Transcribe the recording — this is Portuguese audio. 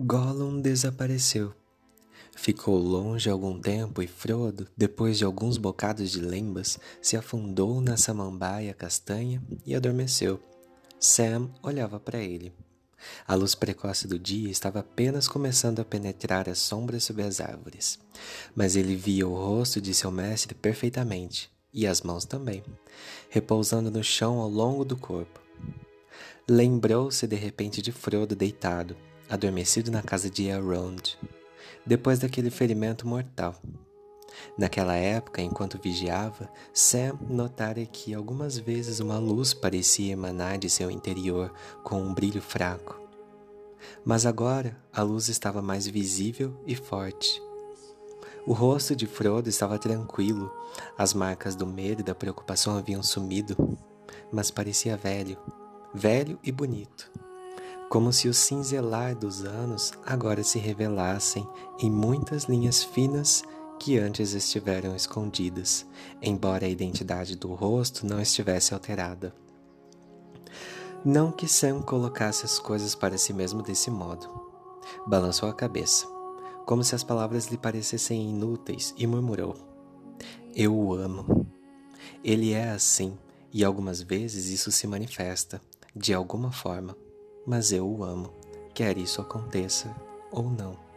Gollum desapareceu. Ficou longe algum tempo e Frodo, depois de alguns bocados de lembas, se afundou na samambaia castanha e adormeceu. Sam olhava para ele. A luz precoce do dia estava apenas começando a penetrar as sombras sob as árvores, mas ele via o rosto de seu mestre perfeitamente, e as mãos também, repousando no chão ao longo do corpo. Lembrou-se de repente de Frodo deitado, adormecido na casa de Elrond, depois daquele ferimento mortal. Naquela época, enquanto vigiava, Sam notara que algumas vezes uma luz parecia emanar de seu interior com um brilho fraco. Mas agora a luz estava mais visível e forte. O rosto de Frodo estava tranquilo, as marcas do medo e da preocupação haviam sumido, mas parecia velho, velho e bonito como se o cinzelar dos anos agora se revelassem em muitas linhas finas que antes estiveram escondidas, embora a identidade do rosto não estivesse alterada. Não que Sam colocasse as coisas para si mesmo desse modo. Balançou a cabeça, como se as palavras lhe parecessem inúteis, e murmurou: Eu o amo. Ele é assim, e algumas vezes isso se manifesta, de alguma forma mas eu o amo, quer isso aconteça ou não.